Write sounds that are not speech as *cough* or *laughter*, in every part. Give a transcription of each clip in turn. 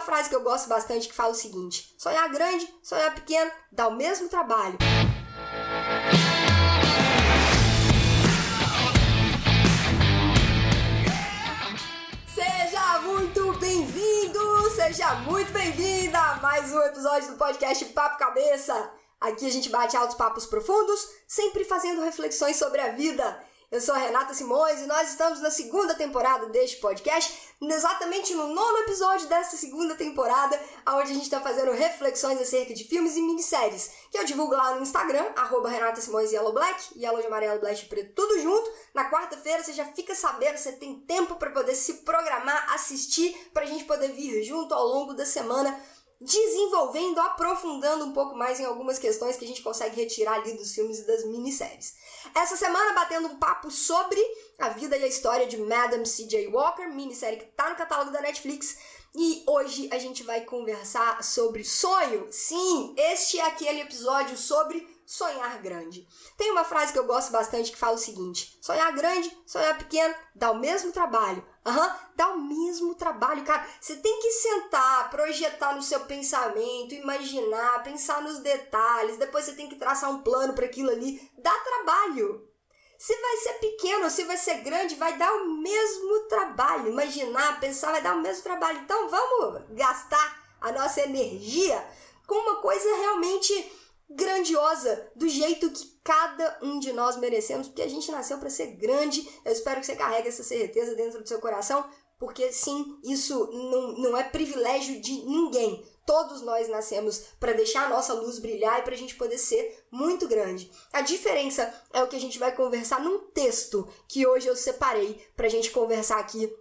uma frase que eu gosto bastante que fala o seguinte: sonhar grande, sonhar pequeno, dá o mesmo trabalho. Seja muito bem-vindo, seja muito bem-vinda a mais um episódio do podcast Papo Cabeça. Aqui a gente bate altos papos profundos, sempre fazendo reflexões sobre a vida. Eu sou a Renata Simões e nós estamos na segunda temporada deste podcast, exatamente no nono episódio dessa segunda temporada, onde a gente está fazendo reflexões acerca de filmes e minisséries, que eu divulgo lá no Instagram, arroba Renata Simões Yellow Black, Yellow de amarelo, Black preto, tudo junto. Na quarta-feira você já fica sabendo, você tem tempo para poder se programar, assistir, para a gente poder vir junto ao longo da semana desenvolvendo, aprofundando um pouco mais em algumas questões que a gente consegue retirar ali dos filmes e das minisséries. Essa semana batendo um papo sobre a vida e a história de Madame C.J. Walker, minissérie que tá no catálogo da Netflix. E hoje a gente vai conversar sobre sonho. Sim, este é aquele episódio sobre sonhar grande. Tem uma frase que eu gosto bastante que fala o seguinte: sonhar grande, sonhar pequeno, dá o mesmo trabalho. Uhum, dá o mesmo trabalho, cara. Você tem que sentar, projetar no seu pensamento, imaginar, pensar nos detalhes. Depois você tem que traçar um plano para aquilo ali. Dá trabalho. Se vai ser pequeno se vai ser grande, vai dar o mesmo trabalho. Imaginar, pensar, vai dar o mesmo trabalho. Então vamos gastar a nossa energia com uma coisa realmente grandiosa, do jeito que cada um de nós merecemos, porque a gente nasceu para ser grande. Eu espero que você carregue essa certeza dentro do seu coração, porque sim, isso não, não é privilégio de ninguém. Todos nós nascemos para deixar a nossa luz brilhar e para a gente poder ser muito grande. A diferença é o que a gente vai conversar num texto que hoje eu separei para a gente conversar aqui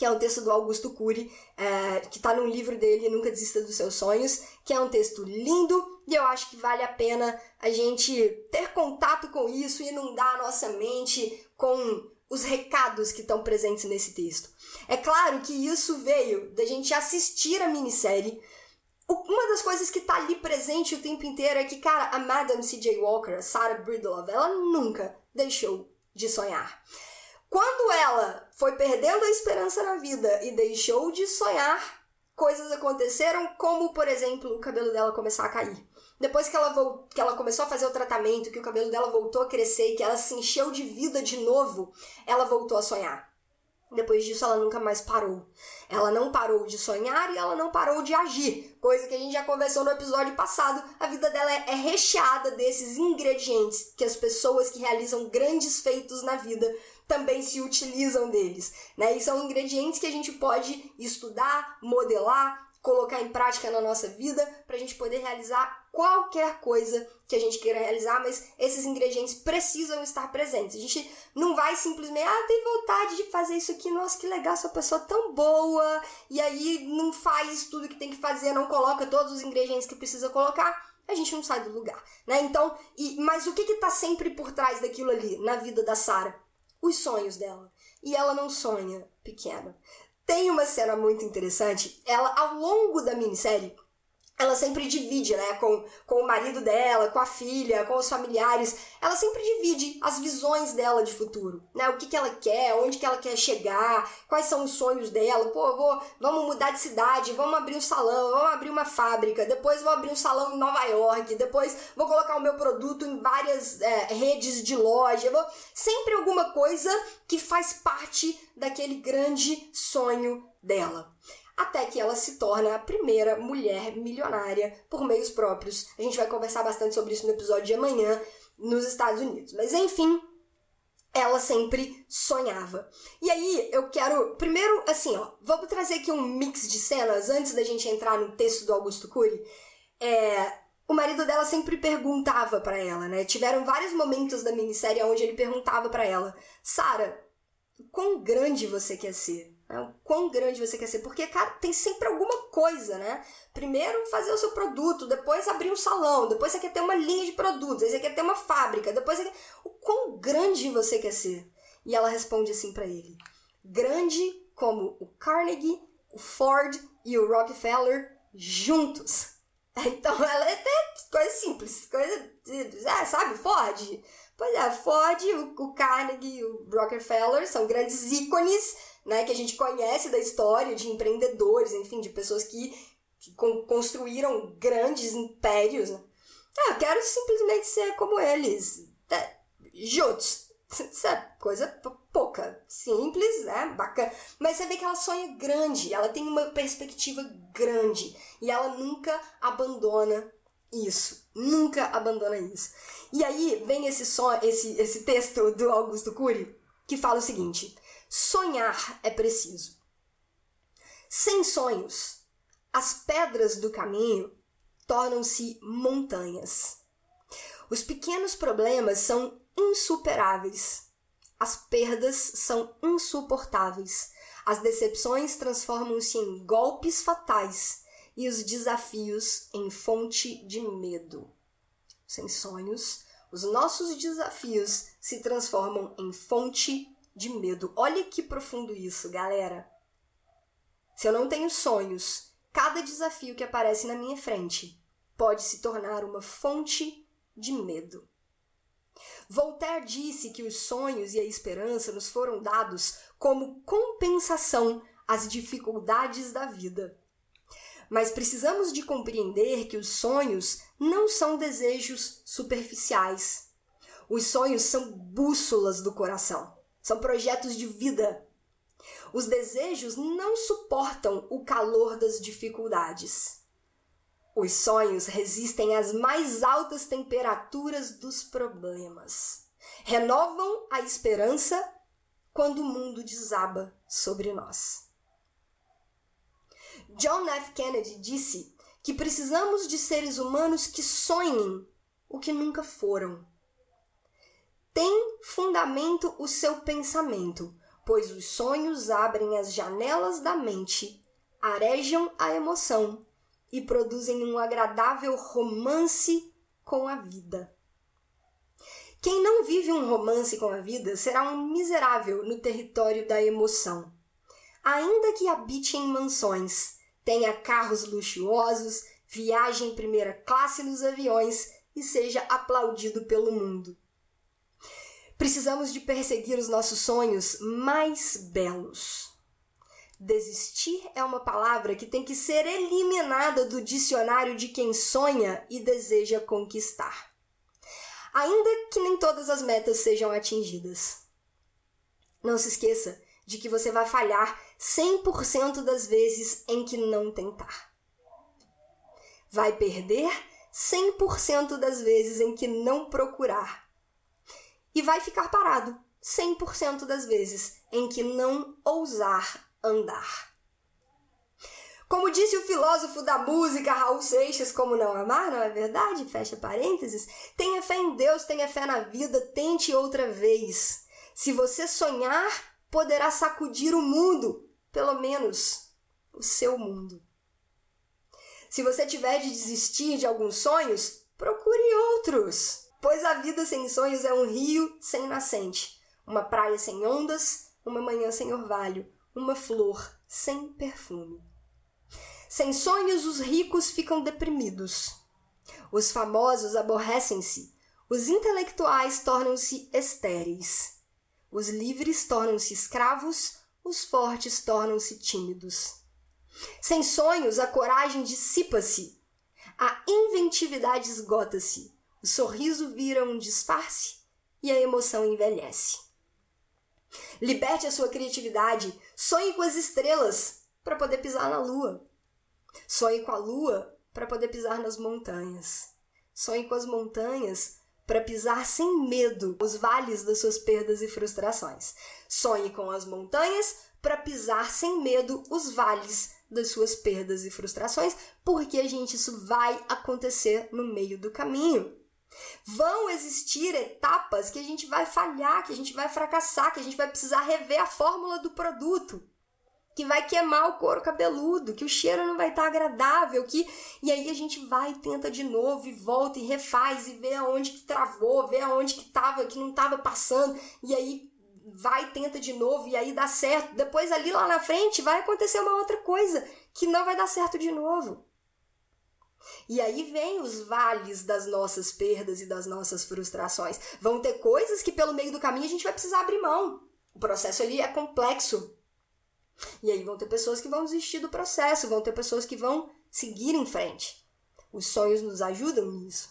que é um texto do Augusto Cury, é, que está no livro dele, Nunca Desista dos Seus Sonhos, que é um texto lindo e eu acho que vale a pena a gente ter contato com isso e inundar a nossa mente com os recados que estão presentes nesse texto. É claro que isso veio da gente assistir a minissérie. Uma das coisas que está ali presente o tempo inteiro é que, cara, a Madame C.J. Walker, a Sarah Bridlove, ela nunca deixou de sonhar. Quando ela foi perdendo a esperança na vida e deixou de sonhar, coisas aconteceram, como, por exemplo, o cabelo dela começar a cair. Depois que ela, que ela começou a fazer o tratamento, que o cabelo dela voltou a crescer que ela se encheu de vida de novo, ela voltou a sonhar. Depois disso, ela nunca mais parou. Ela não parou de sonhar e ela não parou de agir. Coisa que a gente já conversou no episódio passado. A vida dela é recheada desses ingredientes que as pessoas que realizam grandes feitos na vida também se utilizam deles, né? E são ingredientes que a gente pode estudar, modelar, colocar em prática na nossa vida para a gente poder realizar qualquer coisa que a gente queira realizar, mas esses ingredientes precisam estar presentes. A gente não vai simplesmente, ah, tem vontade de fazer isso aqui, nossa, que legal, sou pessoa tão boa, e aí não faz tudo que tem que fazer, não coloca todos os ingredientes que precisa colocar. A gente não sai do lugar, né? Então, e, mas o que que tá sempre por trás daquilo ali na vida da Sara? Os sonhos dela. E ela não sonha pequena. Tem uma cena muito interessante. Ela, ao longo da minissérie, ela sempre divide, né, com, com o marido dela, com a filha, com os familiares. Ela sempre divide as visões dela de futuro, né? O que, que ela quer, onde que ela quer chegar, quais são os sonhos dela. Pô, vou, vamos mudar de cidade, vamos abrir um salão, vamos abrir uma fábrica, depois vou abrir um salão em Nova York, depois vou colocar o meu produto em várias é, redes de loja. Vou... Sempre alguma coisa que faz parte daquele grande sonho dela até que ela se torna a primeira mulher milionária por meios próprios. A gente vai conversar bastante sobre isso no episódio de amanhã nos Estados Unidos. Mas enfim, ela sempre sonhava. E aí, eu quero. Primeiro, assim, ó, vamos trazer aqui um mix de cenas antes da gente entrar no texto do Augusto Cury. É, o marido dela sempre perguntava para ela, né? Tiveram vários momentos da minissérie onde ele perguntava para ela: Sara, quão grande você quer ser? Né? O quão grande você quer ser. Porque, cara, tem sempre alguma coisa, né? Primeiro fazer o seu produto, depois abrir um salão, depois você quer ter uma linha de produtos, aí você quer ter uma fábrica, depois você quer... O quão grande você quer ser? E ela responde assim para ele: grande como o Carnegie, o Ford e o Rockefeller juntos. *laughs* Então ela é até coisa simples, coisa. Ah, sabe, Ford? Pois é, Ford, o Carnegie e o Rockefeller são grandes ícones né, que a gente conhece da história de empreendedores, enfim, de pessoas que, que construíram grandes impérios. Né? Ah, eu quero simplesmente ser como eles. É. Isso é coisa pouca, simples, né? Bacana. Mas você vê que ela sonha grande, ela tem uma perspectiva grande e ela nunca abandona isso. Nunca abandona isso. E aí vem esse, son, esse, esse texto do Augusto Cury que fala o seguinte: sonhar é preciso. Sem sonhos, as pedras do caminho tornam-se montanhas. Os pequenos problemas são insuperáveis. As perdas são insuportáveis. As decepções transformam-se em golpes fatais e os desafios em fonte de medo. Sem sonhos, os nossos desafios se transformam em fonte de medo. Olha que profundo isso, galera. Se eu não tenho sonhos, cada desafio que aparece na minha frente pode se tornar uma fonte de medo. Voltaire disse que os sonhos e a esperança nos foram dados como compensação às dificuldades da vida. Mas precisamos de compreender que os sonhos não são desejos superficiais. Os sonhos são bússolas do coração, são projetos de vida. Os desejos não suportam o calor das dificuldades. Os sonhos resistem às mais altas temperaturas dos problemas. Renovam a esperança quando o mundo desaba sobre nós. John F. Kennedy disse que precisamos de seres humanos que sonhem o que nunca foram. Tem fundamento o seu pensamento, pois os sonhos abrem as janelas da mente, arejam a emoção e produzem um agradável romance com a vida. Quem não vive um romance com a vida será um miserável no território da emoção. Ainda que habite em mansões, tenha carros luxuosos, viaje em primeira classe nos aviões e seja aplaudido pelo mundo. Precisamos de perseguir os nossos sonhos mais belos. Desistir é uma palavra que tem que ser eliminada do dicionário de quem sonha e deseja conquistar. Ainda que nem todas as metas sejam atingidas. Não se esqueça de que você vai falhar 100% das vezes em que não tentar. Vai perder 100% das vezes em que não procurar. E vai ficar parado 100% das vezes em que não ousar andar. Como disse o filósofo da música Raul Seixas, como não amar, não é verdade? Fecha parênteses. Tenha fé em Deus, tenha fé na vida, tente outra vez. Se você sonhar, poderá sacudir o mundo, pelo menos o seu mundo. Se você tiver de desistir de alguns sonhos, procure outros, pois a vida sem sonhos é um rio sem nascente, uma praia sem ondas, uma manhã sem orvalho, uma flor sem perfume. Sem sonhos, os ricos ficam deprimidos. Os famosos aborrecem-se. Os intelectuais tornam-se estéreis. Os livres tornam-se escravos. Os fortes tornam-se tímidos. Sem sonhos, a coragem dissipa-se. A inventividade esgota-se. O sorriso vira um disfarce e a emoção envelhece. Liberte a sua criatividade. Sonhe com as estrelas para poder pisar na lua. Sonhe com a lua para poder pisar nas montanhas. Sonhe com as montanhas para pisar sem medo os vales das suas perdas e frustrações. Sonhe com as montanhas para pisar sem medo os vales das suas perdas e frustrações, porque, gente, isso vai acontecer no meio do caminho. Vão existir etapas que a gente vai falhar, que a gente vai fracassar, que a gente vai precisar rever a fórmula do produto, que vai queimar o couro cabeludo, que o cheiro não vai estar agradável, que e aí a gente vai tenta de novo e volta e refaz e vê aonde que travou, vê aonde que tava, que não tava passando, e aí vai tenta de novo e aí dá certo. Depois ali lá na frente vai acontecer uma outra coisa que não vai dar certo de novo. E aí vem os vales das nossas perdas e das nossas frustrações. Vão ter coisas que pelo meio do caminho a gente vai precisar abrir mão. O processo ali é complexo. E aí vão ter pessoas que vão desistir do processo, vão ter pessoas que vão seguir em frente. Os sonhos nos ajudam nisso.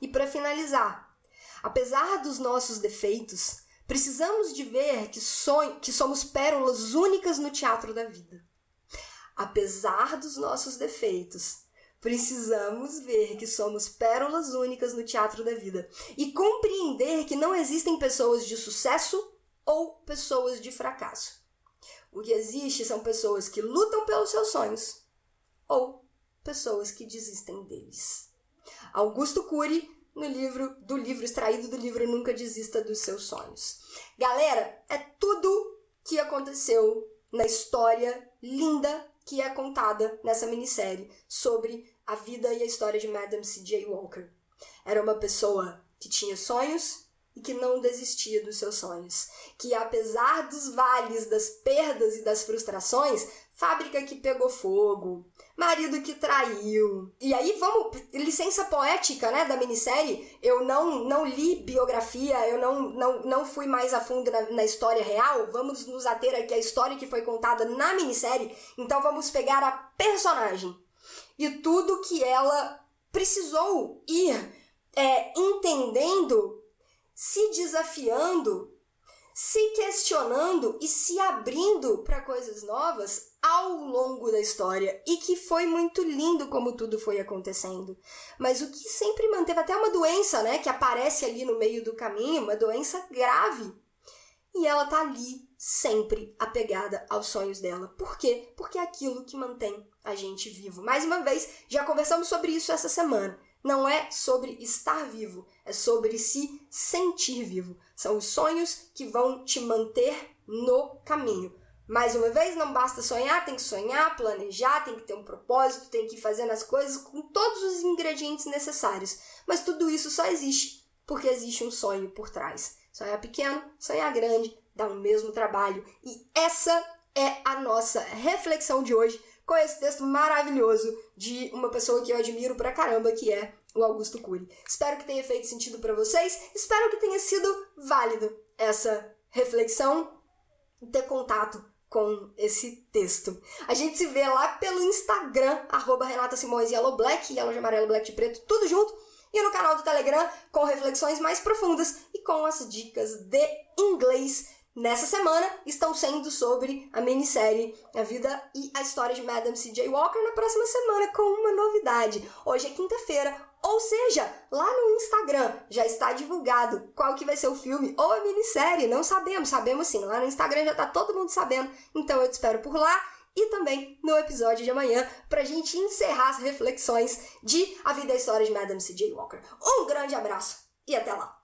E para finalizar, apesar dos nossos defeitos, precisamos de ver que, sonho, que somos pérolas únicas no teatro da vida. Apesar dos nossos defeitos, precisamos ver que somos pérolas únicas no teatro da vida e compreender que não existem pessoas de sucesso ou pessoas de fracasso. O que existe são pessoas que lutam pelos seus sonhos ou pessoas que desistem deles. Augusto Cury, no livro do livro extraído do livro Nunca Desista dos Seus Sonhos. Galera, é tudo que aconteceu na história linda que é contada nessa minissérie sobre a vida e a história de Madame C.J. Walker. Era uma pessoa que tinha sonhos e que não desistia dos seus sonhos. Que apesar dos vales, das perdas e das frustrações, fábrica que pegou fogo, marido que traiu. E aí vamos, licença poética, né, da minissérie. Eu não não li biografia, eu não não, não fui mais a fundo na, na história real. Vamos nos ater aqui à história que foi contada na minissérie. Então vamos pegar a personagem e tudo que ela precisou ir é, entendendo se desafiando, se questionando e se abrindo para coisas novas ao longo da história e que foi muito lindo como tudo foi acontecendo. Mas o que sempre manteve até uma doença, né, que aparece ali no meio do caminho, uma doença grave. E ela tá ali sempre apegada aos sonhos dela. Por quê? Porque é aquilo que mantém a gente vivo. Mais uma vez, já conversamos sobre isso essa semana. Não é sobre estar vivo, é sobre se sentir vivo. São os sonhos que vão te manter no caminho. Mais uma vez, não basta sonhar, tem que sonhar, planejar, tem que ter um propósito, tem que ir fazendo as coisas com todos os ingredientes necessários. Mas tudo isso só existe porque existe um sonho por trás. Sonhar pequeno, sonhar grande, dá o mesmo trabalho. E essa é a nossa reflexão de hoje com esse texto maravilhoso de uma pessoa que eu admiro pra caramba, que é o Augusto Cury. Espero que tenha feito sentido para vocês, espero que tenha sido válido essa reflexão ter contato com esse texto. A gente se vê lá pelo Instagram, arroba Renata Simões Yellow Black, Yellow de amarelo, Black de preto, tudo junto, e no canal do Telegram com reflexões mais profundas e com as dicas de inglês nessa semana estão sendo sobre a minissérie A Vida e a História de Madame C.J. Walker na próxima semana com uma novidade. Hoje é quinta-feira, ou seja, lá no Instagram já está divulgado qual que vai ser o filme ou a minissérie, não sabemos, sabemos sim, lá no Instagram já está todo mundo sabendo, então eu te espero por lá e também no episódio de amanhã pra gente encerrar as reflexões de A Vida e a História de Madame C.J. Walker. Um grande abraço e até lá!